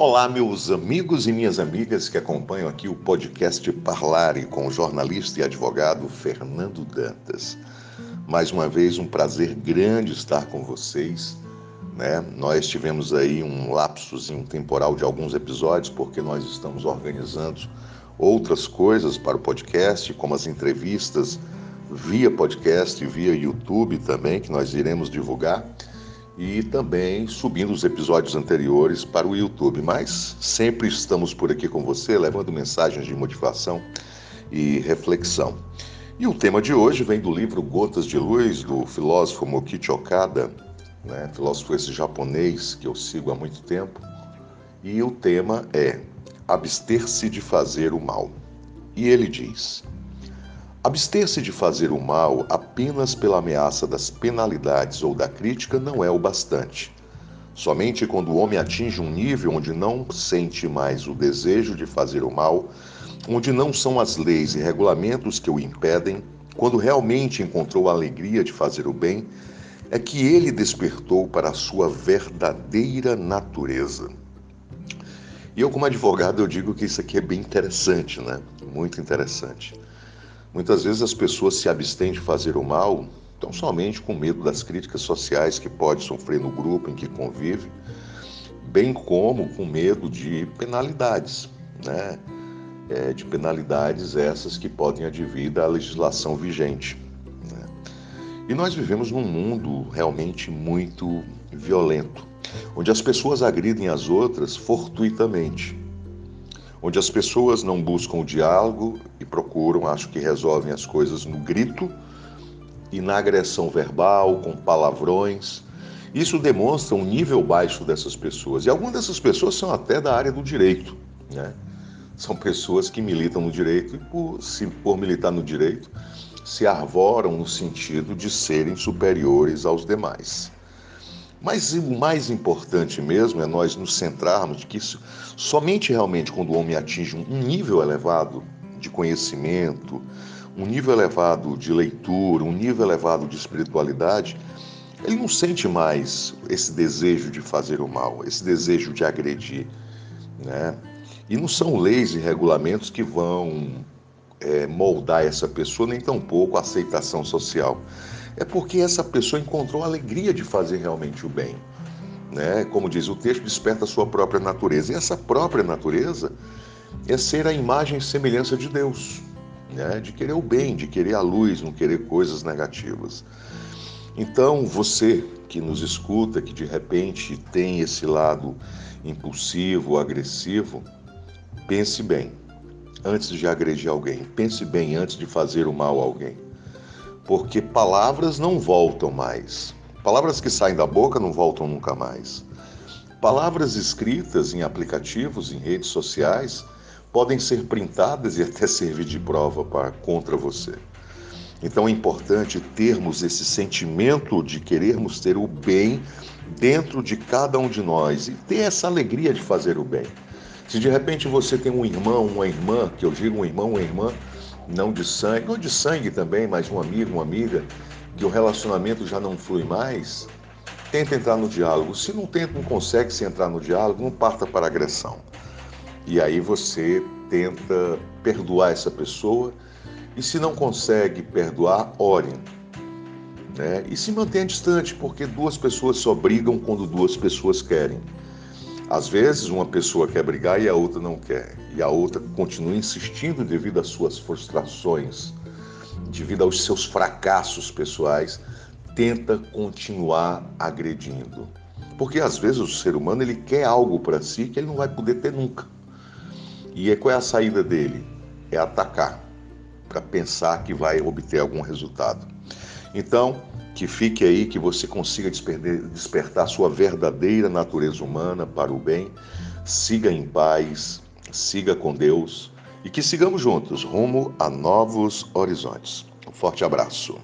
Olá, meus amigos e minhas amigas que acompanham aqui o podcast Parlare com o jornalista e advogado Fernando Dantas. Mais uma vez, um prazer grande estar com vocês. Né? Nós tivemos aí um lapsozinho temporal de alguns episódios, porque nós estamos organizando outras coisas para o podcast, como as entrevistas via podcast e via YouTube também, que nós iremos divulgar e também subindo os episódios anteriores para o YouTube. Mas sempre estamos por aqui com você, levando mensagens de motivação e reflexão. E o tema de hoje vem do livro Gotas de Luz, do filósofo Mokichi Okada, né? filósofo esse japonês que eu sigo há muito tempo. E o tema é abster-se de fazer o mal. E ele diz: Abster-se de fazer o mal apenas pela ameaça das penalidades ou da crítica não é o bastante. Somente quando o homem atinge um nível onde não sente mais o desejo de fazer o mal, onde não são as leis e regulamentos que o impedem, quando realmente encontrou a alegria de fazer o bem, é que ele despertou para a sua verdadeira natureza. E eu, como advogado, eu digo que isso aqui é bem interessante, né? Muito interessante. Muitas vezes as pessoas se abstêm de fazer o mal tão somente com medo das críticas sociais que pode sofrer no grupo em que convive, bem como com medo de penalidades, né? É, de penalidades essas que podem advir da legislação vigente. Né? E nós vivemos num mundo realmente muito violento, onde as pessoas agridem as outras fortuitamente onde as pessoas não buscam o diálogo e procuram, acho que resolvem as coisas no grito e na agressão verbal, com palavrões. Isso demonstra um nível baixo dessas pessoas. E algumas dessas pessoas são até da área do direito. Né? São pessoas que militam no direito e, por, se, por militar no direito, se arvoram no sentido de serem superiores aos demais. Mas o mais importante mesmo é nós nos centrarmos de que isso, somente realmente quando o homem atinge um nível elevado de conhecimento, um nível elevado de leitura, um nível elevado de espiritualidade, ele não sente mais esse desejo de fazer o mal, esse desejo de agredir, né? E não são leis e regulamentos que vão é, moldar essa pessoa, nem tampouco a aceitação social é porque essa pessoa encontrou a alegria de fazer realmente o bem. Né? Como diz o texto, desperta a sua própria natureza. E essa própria natureza é ser a imagem e semelhança de Deus, né? de querer o bem, de querer a luz, não querer coisas negativas. Então, você que nos escuta, que de repente tem esse lado impulsivo, agressivo, pense bem antes de agredir alguém, pense bem antes de fazer o mal a alguém porque palavras não voltam mais. Palavras que saem da boca não voltam nunca mais. Palavras escritas em aplicativos, em redes sociais, podem ser printadas e até servir de prova para, contra você. Então é importante termos esse sentimento de querermos ter o bem dentro de cada um de nós e ter essa alegria de fazer o bem. Se de repente você tem um irmão, uma irmã, que eu digo um irmão, uma irmã, não de sangue, ou de sangue também, mas um amigo, uma amiga, que o relacionamento já não flui mais, tenta entrar no diálogo. Se não tenta, não consegue se entrar no diálogo, não parta para agressão. E aí você tenta perdoar essa pessoa e se não consegue perdoar, ore. Né? E se mantenha distante, porque duas pessoas só brigam quando duas pessoas querem. Às vezes, uma pessoa quer brigar e a outra não quer, e a outra continua insistindo devido às suas frustrações, devido aos seus fracassos pessoais, tenta continuar agredindo. Porque às vezes o ser humano ele quer algo para si que ele não vai poder ter nunca. E qual é a saída dele? É atacar, para pensar que vai obter algum resultado. Então, que fique aí, que você consiga despertar sua verdadeira natureza humana para o bem. Siga em paz, siga com Deus e que sigamos juntos rumo a novos horizontes. Um forte abraço.